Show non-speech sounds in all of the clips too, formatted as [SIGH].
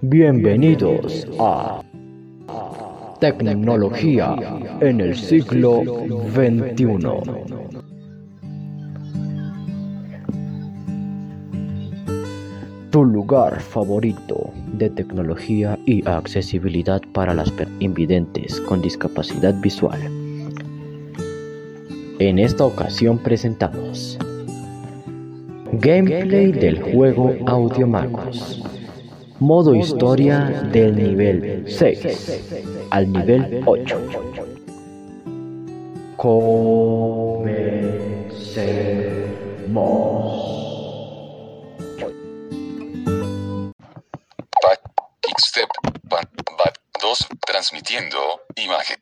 Bienvenidos a Tecnología en el siglo XXI. Tu lugar favorito de tecnología y accesibilidad para las invidentes con discapacidad visual. En esta ocasión presentamos Gameplay del juego Audio Magos. Modo historia del nivel 6 al nivel 8. Comencemos. Step 2 transmitiendo imagen.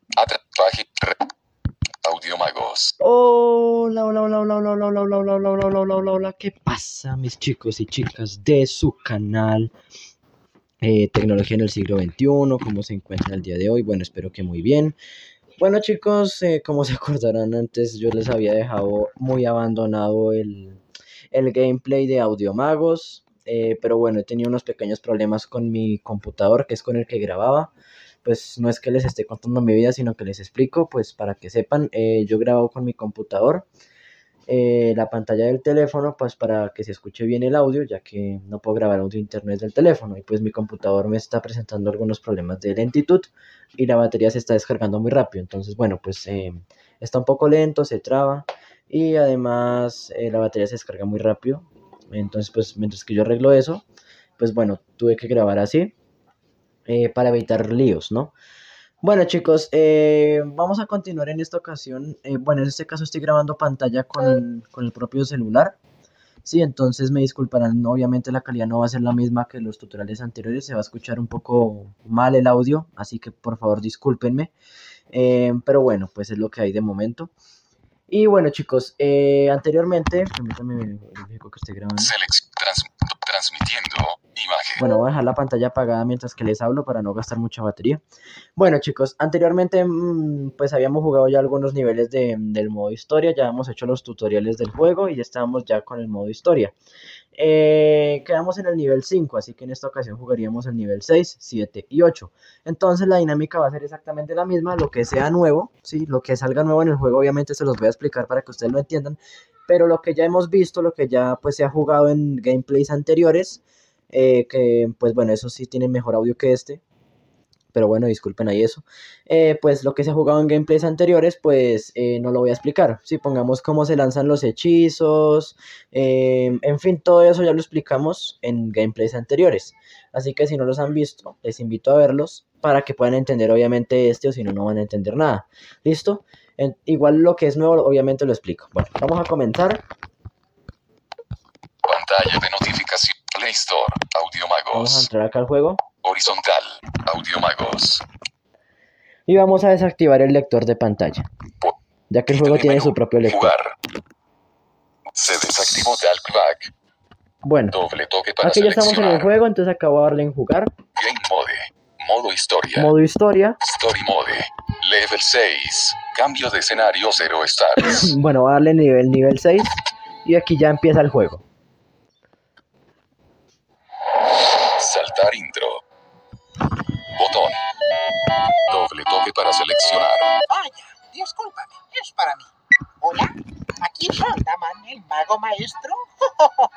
Audio Magos. Hola, hola, hola, hola, hola, hola, hola, hola, hola, hola, hola, hola, hola, hola, ¿qué pasa, mis chicos y chicas de su canal Tecnología en el siglo XXI? ¿Cómo se encuentran el día de hoy? Bueno, espero que muy bien. Bueno, chicos, como se acordarán antes, yo les había dejado muy abandonado el, el gameplay de Audio Magos. pero bueno, he tenido unos pequeños problemas con mi computador, que es con el que grababa pues no es que les esté contando mi vida, sino que les explico, pues para que sepan, eh, yo grabo con mi computador, eh, la pantalla del teléfono, pues para que se escuche bien el audio, ya que no puedo grabar audio internet del teléfono, y pues mi computador me está presentando algunos problemas de lentitud y la batería se está descargando muy rápido, entonces bueno, pues eh, está un poco lento, se traba, y además la batería se descarga muy rápido, entonces pues mientras que yo arreglo eso, pues bueno, tuve que grabar así. Eh, para evitar líos, ¿no? Bueno chicos, eh, vamos a continuar en esta ocasión. Eh, bueno, en este caso estoy grabando pantalla con, el propio celular. Sí, entonces me disculparán, obviamente la calidad no va a ser la misma que los tutoriales anteriores, se va a escuchar un poco mal el audio, así que por favor discúlpenme. pero bueno, pues es lo que hay de momento. Y bueno chicos, anteriormente, permítanme que estoy grabando. transmitiendo Bueno, voy a dejar la pantalla apagada mientras que les hablo para no gastar mucha batería. Bueno, chicos, anteriormente mm, pues habíamos jugado ya algunos niveles de, del modo historia, ya hemos hecho los tutoriales del juego y ya estábamos ya con el modo historia. Eh, quedamos en el nivel 5, así que en esta ocasión jugaríamos el nivel 6, 7 y 8. Entonces la dinámica va a ser exactamente la misma, lo que sea nuevo, ¿sí? lo que salga nuevo en el juego obviamente se los voy a explicar para que ustedes lo entiendan, pero lo que ya hemos visto, lo que ya pues se ha jugado en gameplays anteriores, eh, que pues bueno, eso sí tiene mejor audio que este, pero bueno, disculpen ahí eso. Eh, pues lo que se ha jugado en gameplays anteriores, pues eh, no lo voy a explicar. Si pongamos cómo se lanzan los hechizos, en fin, todo eso ya lo explicamos en gameplays anteriores. Así que si no los han visto, les invito a verlos para que puedan entender obviamente este o si no, no van a entender nada. ¿Listo? igual lo que es nuevo, obviamente lo explico. Bueno, vamos a comenzar. Pantalla de notificación. Play Store. Vamos a entrar acá al juego. Horizontal, Audio Magos. Y vamos a desactivar el lector de pantalla. Ya que el juego tiene su propio lector. Jugar. Se desactivó Talkback. Bueno, Doble toque para aquí ya estamos en el juego, entonces acabo de darle en jugar. Game Mode. Modo historia. Modo historia. Story Mode. Level 6. Cambio de escenario 0 stars. [LAUGHS] bueno, voy a darle nivel, nivel 6. Y aquí ya empieza el juego. Saltar intro. Botón. Doble toque para seleccionar. Vaya, discúlpame, es para mí. Hola, aquí Soldaman, el mago maestro. [LAUGHS]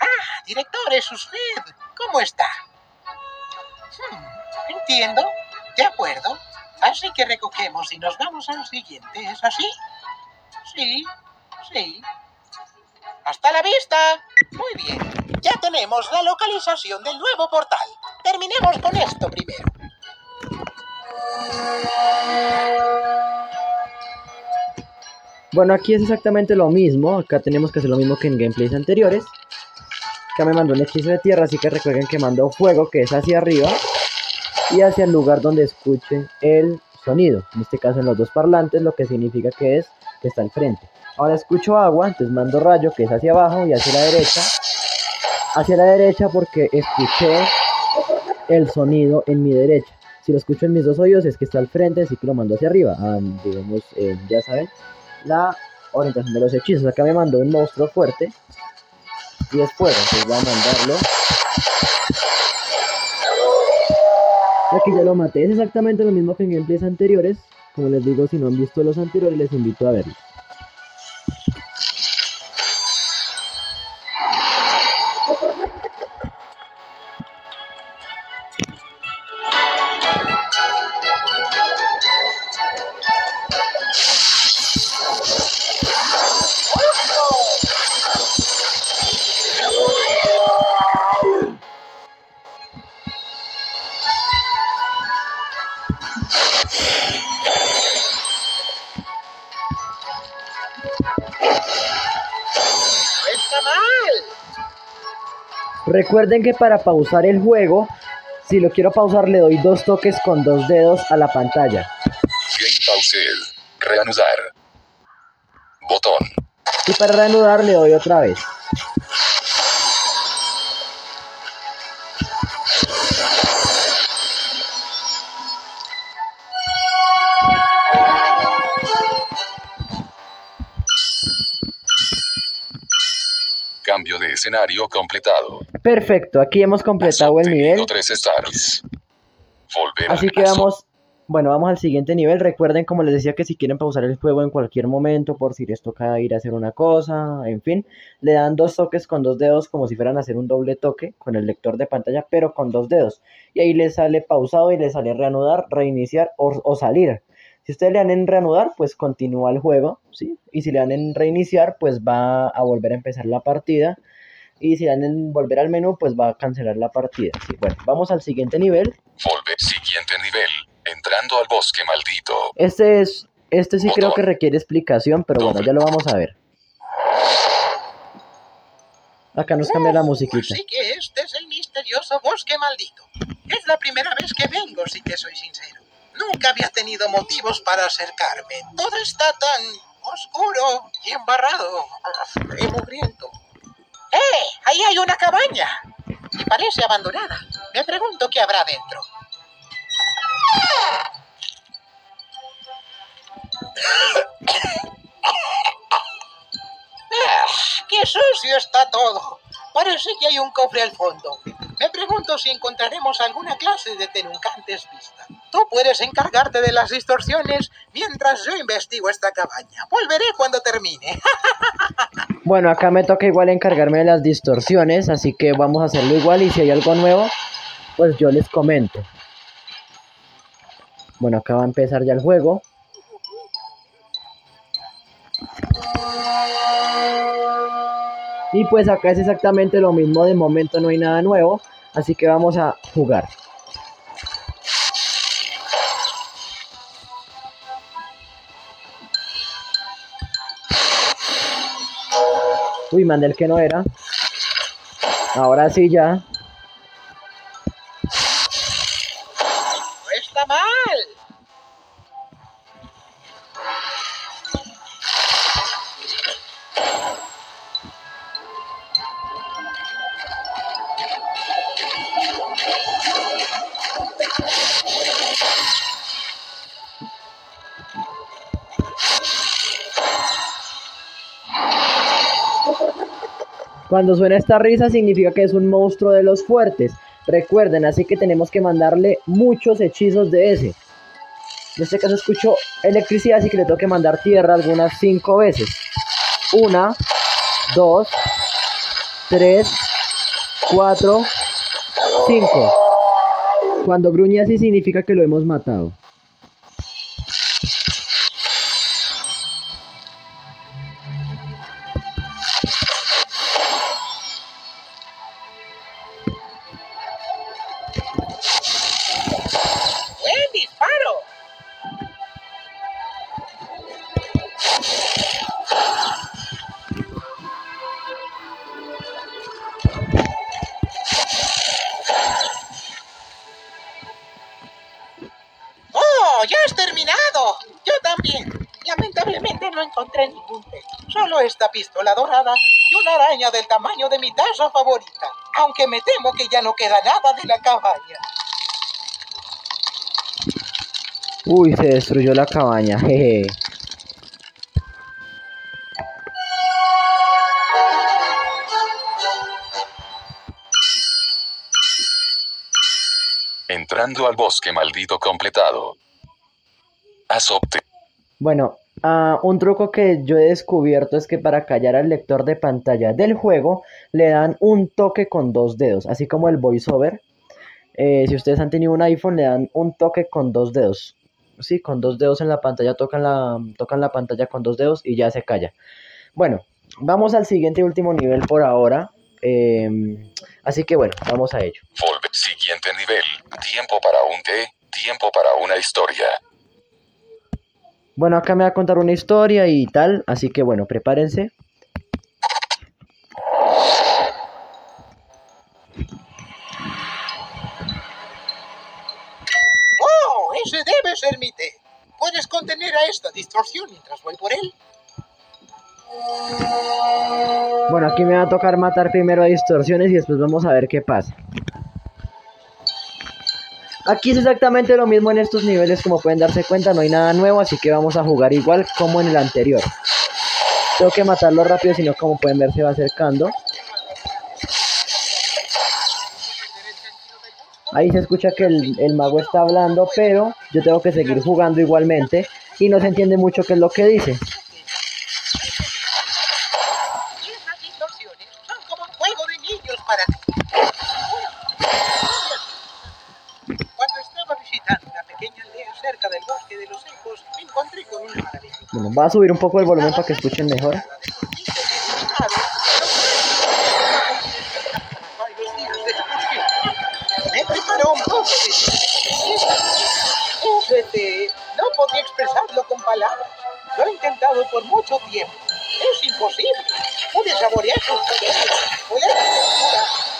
ah, director, es usted. ¿Cómo está? Hmm, entiendo. De acuerdo. Así que recogemos y nos vamos al siguiente, ¿es así? Sí, sí. ¡Hasta la vista! Muy bien. Ya tenemos la localización del nuevo portal. Terminemos con esto primero. Bueno, aquí es exactamente lo mismo. Acá tenemos que hacer lo mismo que en gameplays anteriores. Acá me mandó un hechizo de tierra, así que recuerden que mandó fuego, que es hacia arriba. Y hacia el lugar donde escuchen el sonido. En este caso en los dos parlantes, lo que significa que es que está al frente. Ahora escucho agua, entonces mando rayo, que es hacia abajo y hacia la derecha. Hacia la derecha porque escuché el sonido en mi derecha. Si lo escucho en mis dos oídos es que está al frente, así que lo mando hacia arriba. Ah, digamos, eh, ya saben, la orientación de los hechizos. Acá me mandó un monstruo fuerte y es fuego, entonces voy a mandarlo Aquí ya lo maté. Es exactamente lo mismo que en gameplays anteriores. Como les digo, si no han visto los anteriores, les invito a verlos. Está mal. Recuerden que para pausar el juego, si lo quiero pausar, le doy dos toques con dos dedos a la pantalla. Game paused. Reanudar. Botón. Y para reanudar, le doy otra vez. Escenario completado. Perfecto, aquí hemos completado el nivel. tres stars. Volver Así que vamos, bueno, vamos al siguiente nivel. Recuerden, como les decía, que si quieren pausar el juego en cualquier momento, por si les toca ir a hacer una cosa, en fin, le dan dos toques con dos dedos, como si fueran a hacer un doble toque con el lector de pantalla, pero con dos dedos. Y ahí les sale pausado y les sale reanudar, reiniciar o, o salir. Si ustedes le dan en reanudar, pues continúa el juego, ¿sí? Y si le dan en reiniciar, pues va a volver a empezar la partida. Y si dan en volver al menú, pues va a cancelar la partida. Sí, bueno, vamos al siguiente nivel. Volver. Siguiente nivel. Entrando al bosque maldito. Este es, este sí creo Botón. que requiere explicación, pero bueno, ya lo vamos a ver. Acá nos cambia la musiquita. Así que este es el misterioso bosque maldito. Es la primera vez que vengo, si te soy sincero. Nunca había tenido motivos para acercarme. Todo está tan oscuro y embarrado y mugriento. ¡Eh! Ahí hay una cabaña. Y parece abandonada. Me pregunto qué habrá dentro. [COUGHS] ¡Qué sucio está todo! Parece que hay un cofre al fondo. Me pregunto si encontraremos alguna clase de tenuncantes vista. Tú puedes encargarte de las distorsiones mientras yo investigo esta cabaña. Volveré cuando termine. [LAUGHS] Bueno, acá me toca igual encargarme de las distorsiones, así que vamos a hacerlo igual y si hay algo nuevo, pues yo les comento. Bueno, acá va a empezar ya el juego. Y pues acá es exactamente lo mismo, de momento no hay nada nuevo, así que vamos a jugar. Uy, mandé el que no era. Ahora sí ya. No está mal. Cuando suena esta risa significa que es un monstruo de los fuertes. Recuerden, así que tenemos que mandarle muchos hechizos de ese. En este caso escucho electricidad, así que le tengo que mandar tierra algunas 5 veces. Una, dos, tres, cuatro, cinco. Cuando gruñe así significa que lo hemos matado. Solo esta pistola dorada y una araña del tamaño de mi taza favorita. Aunque me temo que ya no queda nada de la cabaña. Uy, se destruyó la cabaña. Jeje. Entrando al bosque maldito completado. Obtenido. Bueno, ah, un truco que yo he descubierto es que para callar al lector de pantalla del juego le dan un toque con dos dedos, así como el voiceover. Eh, si ustedes han tenido un iPhone, le dan un toque con dos dedos. Sí, con dos dedos en la pantalla, tocan la, tocan la pantalla con dos dedos y ya se calla. Bueno, vamos al siguiente y último nivel por ahora. Em, así que bueno, vamos a ello. Siguiente nivel. Tiempo para un té. Tiempo para una historia. Bueno, acá me va a contar una historia y tal, así que bueno, prepárense. ¡Oh! Ese debe ser mi té. ¿Puedes contener a esta distorsión mientras voy por él? Bueno, aquí me va a tocar matar primero a distorsiones y después vamos a ver qué pasa. Aquí es exactamente lo mismo en estos niveles, como pueden darse cuenta, no hay nada nuevo, así que vamos a jugar igual como en el anterior. Tengo que matarlo rápido, si no, como pueden ver, se va acercando. Ahí se escucha que el, el mago está hablando, pero yo tengo que seguir jugando igualmente y no se entiende mucho qué es lo que dice. Voy a subir un poco el volumen para que escuchen mejor. No podía expresarlo con palabras. Lo he intentado por mucho tiempo. Es imposible. Pude saborear sus textura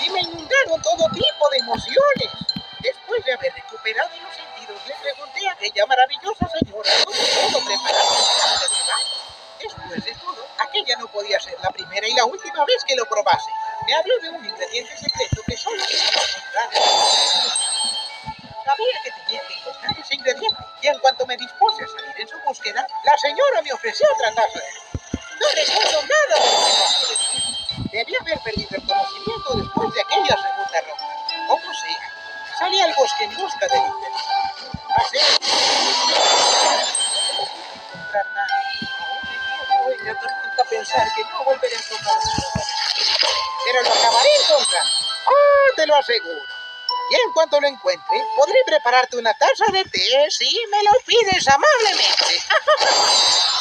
y me inundaron todo tipo de emociones. Después de haber recuperado los sentidos, le pregunté a aquella maravillosa y la última vez que lo probase. Me habló de un ingrediente secreto que solo podía encontrar Sabía que tenía que encontrar ese ingrediente y en cuanto me dispuse a salir en su búsqueda, la señora me ofreció té. No recuerdo nada de lo que pasó después. Debí haber perdido que no volveré a. Pero lo acabaré encontrando. ¡Oh, te lo aseguro! Y en cuanto lo encuentre, podré prepararte una taza de té si me lo pides amablemente. [LAUGHS]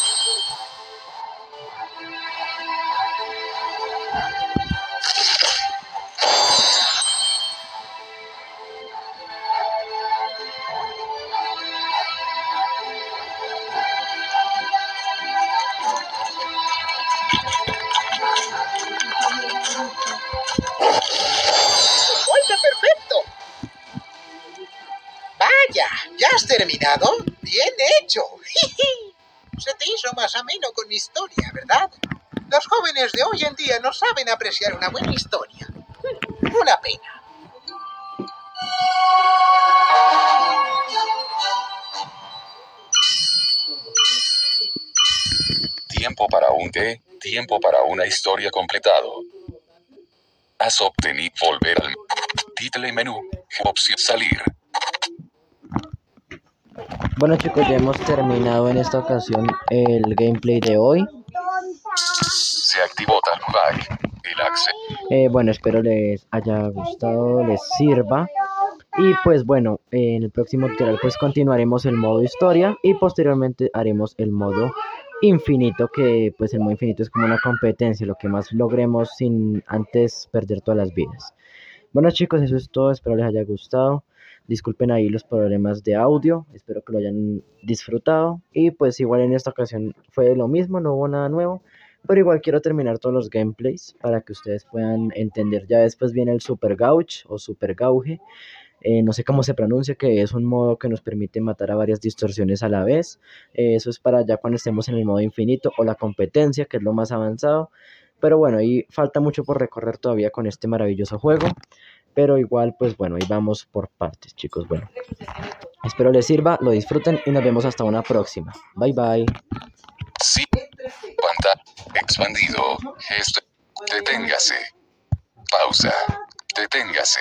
has terminado? Bien hecho. [LAUGHS] Se te hizo más ameno con mi historia, ¿verdad? Los jóvenes de hoy en día no saben apreciar una buena historia. Una pena. Tiempo para un té. Tiempo para una historia completado. Has obtenido volver al título y menú. Opción salir. Bueno chicos, ya hemos terminado en esta ocasión el gameplay de hoy. Se activó. El. Eh, bueno, espero les haya gustado, les sirva. Y pues bueno, en el próximo tutorial pues continuaremos el modo historia y posteriormente haremos el modo infinito, que pues el modo infinito es como una competencia, lo que más logremos sin antes perder todas las vidas. Bueno chicos, eso es todo, espero les haya gustado. Disculpen ahí los problemas de audio, espero que lo hayan disfrutado. Y pues igual en esta ocasión fue lo mismo, no hubo nada nuevo. Pero igual quiero terminar todos los gameplays para que ustedes puedan entender. Ya después viene el Super Gauge o Super Gauge. Eh, no sé cómo se pronuncia, que es un modo que nos permite matar a varias distorsiones a la vez. Eh, eso es para ya cuando estemos en el modo infinito o la competencia, que es lo más avanzado. Pero bueno, ahí falta mucho por recorrer todavía con este maravilloso juego. Pero igual, pues bueno, ahí vamos por partes, chicos. Bueno, espero les sirva, lo disfruten y nos vemos hasta una próxima. Bye bye. Sí. Expandido. Gesto. Deténgase. Pausa. Deténgase.